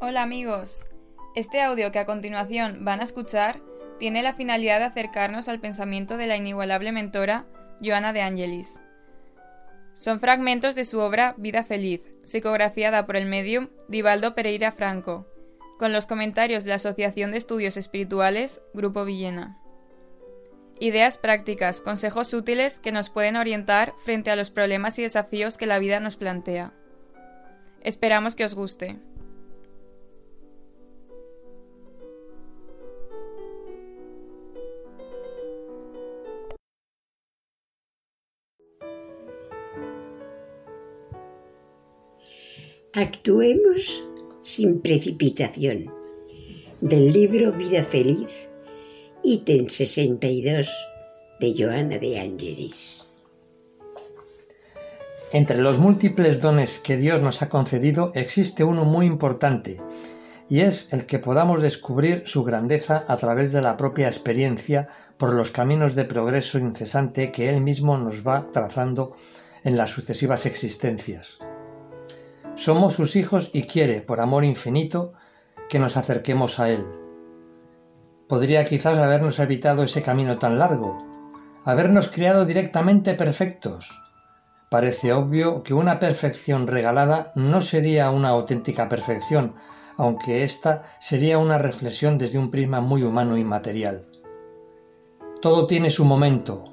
Hola amigos, este audio que a continuación van a escuchar tiene la finalidad de acercarnos al pensamiento de la inigualable mentora Joana de Angelis. Son fragmentos de su obra Vida Feliz, psicografiada por el medium Divaldo Pereira Franco, con los comentarios de la Asociación de Estudios Espirituales Grupo Villena. Ideas prácticas, consejos útiles que nos pueden orientar frente a los problemas y desafíos que la vida nos plantea. Esperamos que os guste. Actuemos sin precipitación. Del libro Vida Feliz, ítem 62 de Joana de Angelis. Entre los múltiples dones que Dios nos ha concedido existe uno muy importante, y es el que podamos descubrir su grandeza a través de la propia experiencia por los caminos de progreso incesante que Él mismo nos va trazando en las sucesivas existencias. Somos sus hijos y quiere, por amor infinito, que nos acerquemos a Él. Podría quizás habernos evitado ese camino tan largo, habernos criado directamente perfectos. Parece obvio que una perfección regalada no sería una auténtica perfección, aunque ésta sería una reflexión desde un prisma muy humano y material. Todo tiene su momento.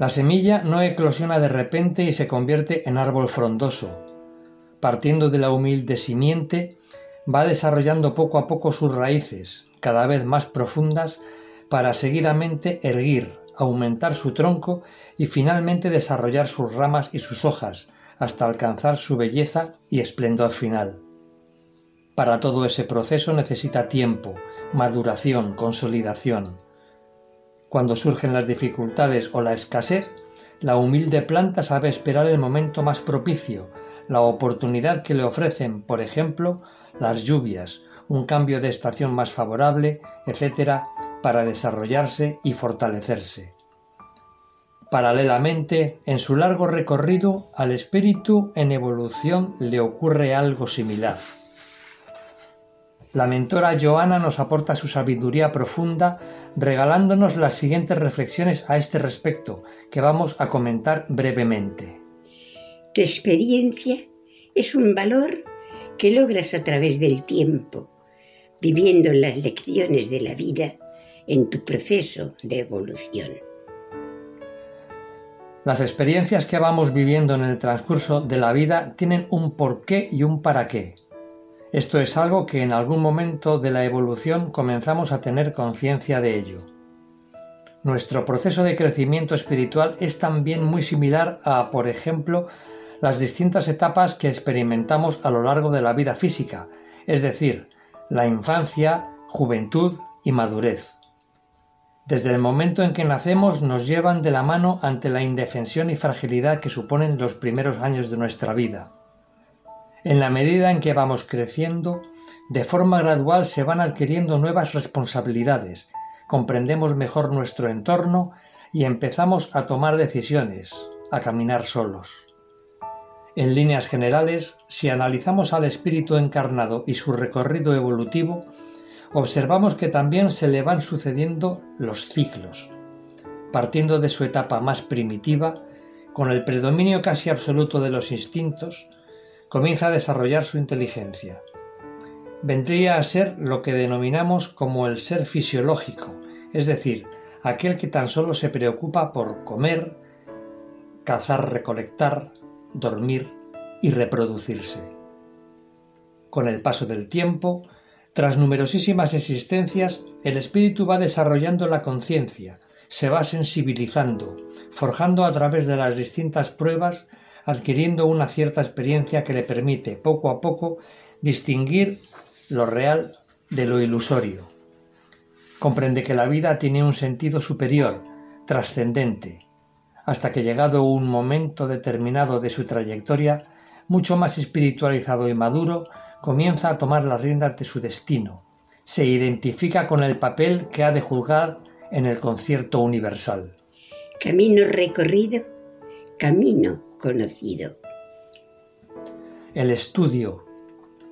La semilla no eclosiona de repente y se convierte en árbol frondoso partiendo de la humilde simiente, va desarrollando poco a poco sus raíces, cada vez más profundas, para seguidamente erguir, aumentar su tronco y finalmente desarrollar sus ramas y sus hojas, hasta alcanzar su belleza y esplendor final. Para todo ese proceso necesita tiempo, maduración, consolidación. Cuando surgen las dificultades o la escasez, la humilde planta sabe esperar el momento más propicio la oportunidad que le ofrecen, por ejemplo, las lluvias, un cambio de estación más favorable, etc., para desarrollarse y fortalecerse. Paralelamente, en su largo recorrido, al espíritu en evolución le ocurre algo similar. La mentora Joana nos aporta su sabiduría profunda regalándonos las siguientes reflexiones a este respecto que vamos a comentar brevemente. Tu experiencia es un valor que logras a través del tiempo, viviendo las lecciones de la vida en tu proceso de evolución. Las experiencias que vamos viviendo en el transcurso de la vida tienen un porqué y un para qué. Esto es algo que en algún momento de la evolución comenzamos a tener conciencia de ello. Nuestro proceso de crecimiento espiritual es también muy similar a, por ejemplo, las distintas etapas que experimentamos a lo largo de la vida física, es decir, la infancia, juventud y madurez. Desde el momento en que nacemos nos llevan de la mano ante la indefensión y fragilidad que suponen los primeros años de nuestra vida. En la medida en que vamos creciendo, de forma gradual se van adquiriendo nuevas responsabilidades, comprendemos mejor nuestro entorno y empezamos a tomar decisiones, a caminar solos. En líneas generales, si analizamos al espíritu encarnado y su recorrido evolutivo, observamos que también se le van sucediendo los ciclos, partiendo de su etapa más primitiva, con el predominio casi absoluto de los instintos, comienza a desarrollar su inteligencia. Vendría a ser lo que denominamos como el ser fisiológico, es decir, aquel que tan solo se preocupa por comer, cazar, recolectar, dormir y reproducirse. Con el paso del tiempo, tras numerosísimas existencias, el espíritu va desarrollando la conciencia, se va sensibilizando, forjando a través de las distintas pruebas, adquiriendo una cierta experiencia que le permite poco a poco distinguir lo real de lo ilusorio. Comprende que la vida tiene un sentido superior, trascendente, hasta que llegado un momento determinado de su trayectoria, mucho más espiritualizado y maduro, comienza a tomar las riendas de su destino. Se identifica con el papel que ha de juzgar en el concierto universal. Camino recorrido, camino conocido. El estudio,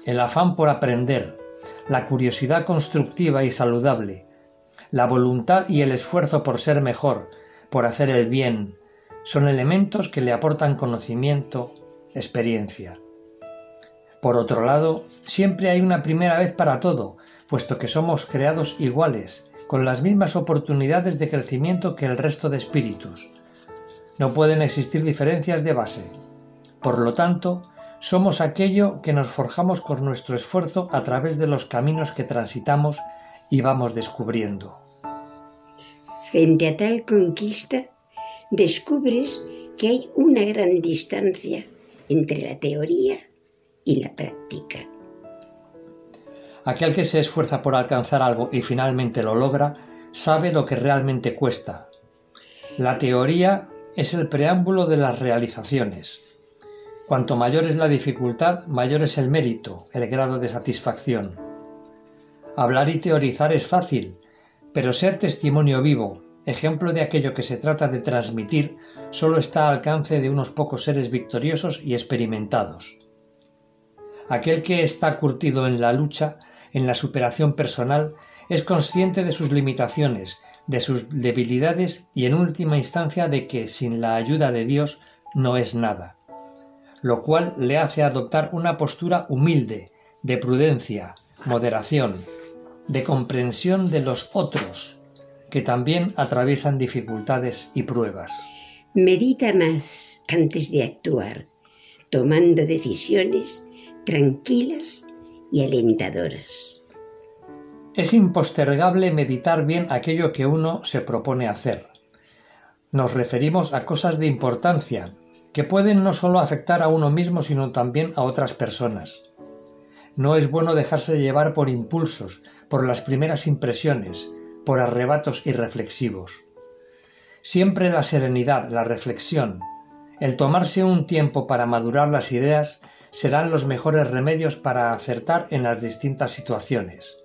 el afán por aprender, la curiosidad constructiva y saludable, la voluntad y el esfuerzo por ser mejor, por hacer el bien, son elementos que le aportan conocimiento, experiencia. Por otro lado, siempre hay una primera vez para todo, puesto que somos creados iguales, con las mismas oportunidades de crecimiento que el resto de espíritus. No pueden existir diferencias de base. Por lo tanto, somos aquello que nos forjamos con nuestro esfuerzo a través de los caminos que transitamos y vamos descubriendo. Frente a tal conquista, descubres que hay una gran distancia entre la teoría y la práctica. Aquel que se esfuerza por alcanzar algo y finalmente lo logra, sabe lo que realmente cuesta. La teoría es el preámbulo de las realizaciones. Cuanto mayor es la dificultad, mayor es el mérito, el grado de satisfacción. Hablar y teorizar es fácil, pero ser testimonio vivo, ejemplo de aquello que se trata de transmitir, solo está al alcance de unos pocos seres victoriosos y experimentados. Aquel que está curtido en la lucha, en la superación personal, es consciente de sus limitaciones, de sus debilidades y en última instancia de que sin la ayuda de Dios no es nada lo cual le hace adoptar una postura humilde, de prudencia, moderación, de comprensión de los otros, que también atraviesan dificultades y pruebas. Medita más antes de actuar, tomando decisiones tranquilas y alentadoras. Es impostergable meditar bien aquello que uno se propone hacer. Nos referimos a cosas de importancia, que pueden no solo afectar a uno mismo, sino también a otras personas. No es bueno dejarse llevar por impulsos, por las primeras impresiones, por arrebatos irreflexivos. Siempre la serenidad, la reflexión, el tomarse un tiempo para madurar las ideas serán los mejores remedios para acertar en las distintas situaciones,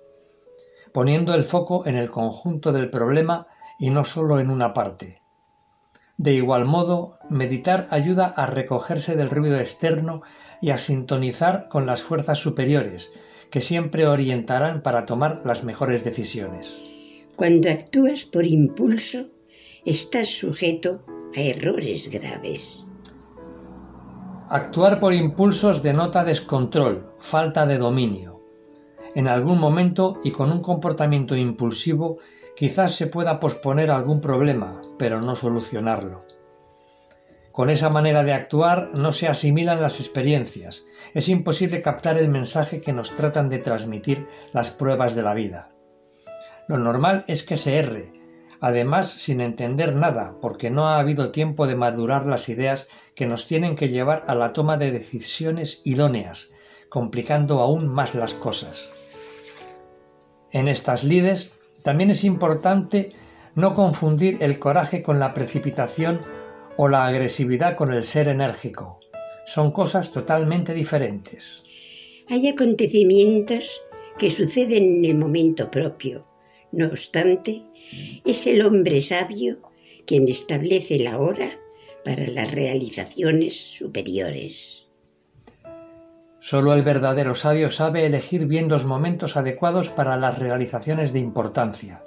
poniendo el foco en el conjunto del problema y no solo en una parte. De igual modo, meditar ayuda a recogerse del ruido externo y a sintonizar con las fuerzas superiores, que siempre orientarán para tomar las mejores decisiones. Cuando actúas por impulso, estás sujeto a errores graves. Actuar por impulsos denota descontrol, falta de dominio. En algún momento y con un comportamiento impulsivo Quizás se pueda posponer algún problema, pero no solucionarlo. Con esa manera de actuar no se asimilan las experiencias, es imposible captar el mensaje que nos tratan de transmitir las pruebas de la vida. Lo normal es que se erre, además sin entender nada, porque no ha habido tiempo de madurar las ideas que nos tienen que llevar a la toma de decisiones idóneas, complicando aún más las cosas. En estas lides también es importante no confundir el coraje con la precipitación o la agresividad con el ser enérgico. Son cosas totalmente diferentes. Hay acontecimientos que suceden en el momento propio. No obstante, es el hombre sabio quien establece la hora para las realizaciones superiores. Solo el verdadero sabio sabe elegir bien los momentos adecuados para las realizaciones de importancia.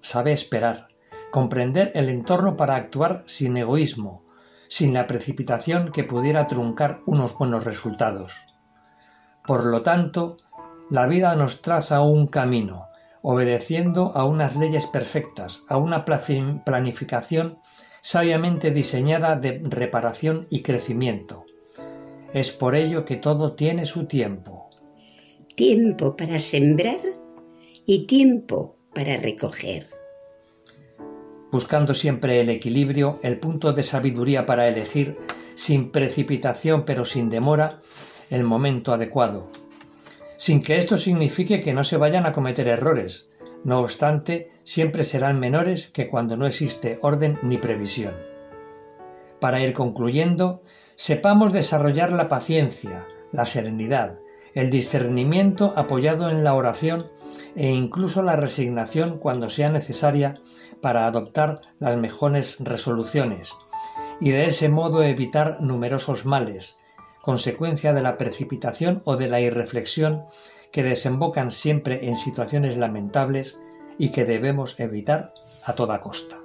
Sabe esperar, comprender el entorno para actuar sin egoísmo, sin la precipitación que pudiera truncar unos buenos resultados. Por lo tanto, la vida nos traza un camino, obedeciendo a unas leyes perfectas, a una planificación sabiamente diseñada de reparación y crecimiento es por ello que todo tiene su tiempo. Tiempo para sembrar y tiempo para recoger. Buscando siempre el equilibrio, el punto de sabiduría para elegir, sin precipitación pero sin demora, el momento adecuado. Sin que esto signifique que no se vayan a cometer errores, no obstante, siempre serán menores que cuando no existe orden ni previsión. Para ir concluyendo, sepamos desarrollar la paciencia, la serenidad, el discernimiento apoyado en la oración e incluso la resignación cuando sea necesaria para adoptar las mejores resoluciones, y de ese modo evitar numerosos males, consecuencia de la precipitación o de la irreflexión que desembocan siempre en situaciones lamentables y que debemos evitar a toda costa.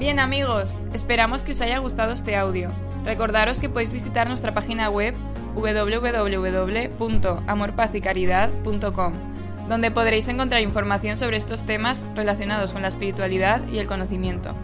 Bien amigos, esperamos que os haya gustado este audio. Recordaros que podéis visitar nuestra página web www.amorpazycaridad.com, donde podréis encontrar información sobre estos temas relacionados con la espiritualidad y el conocimiento.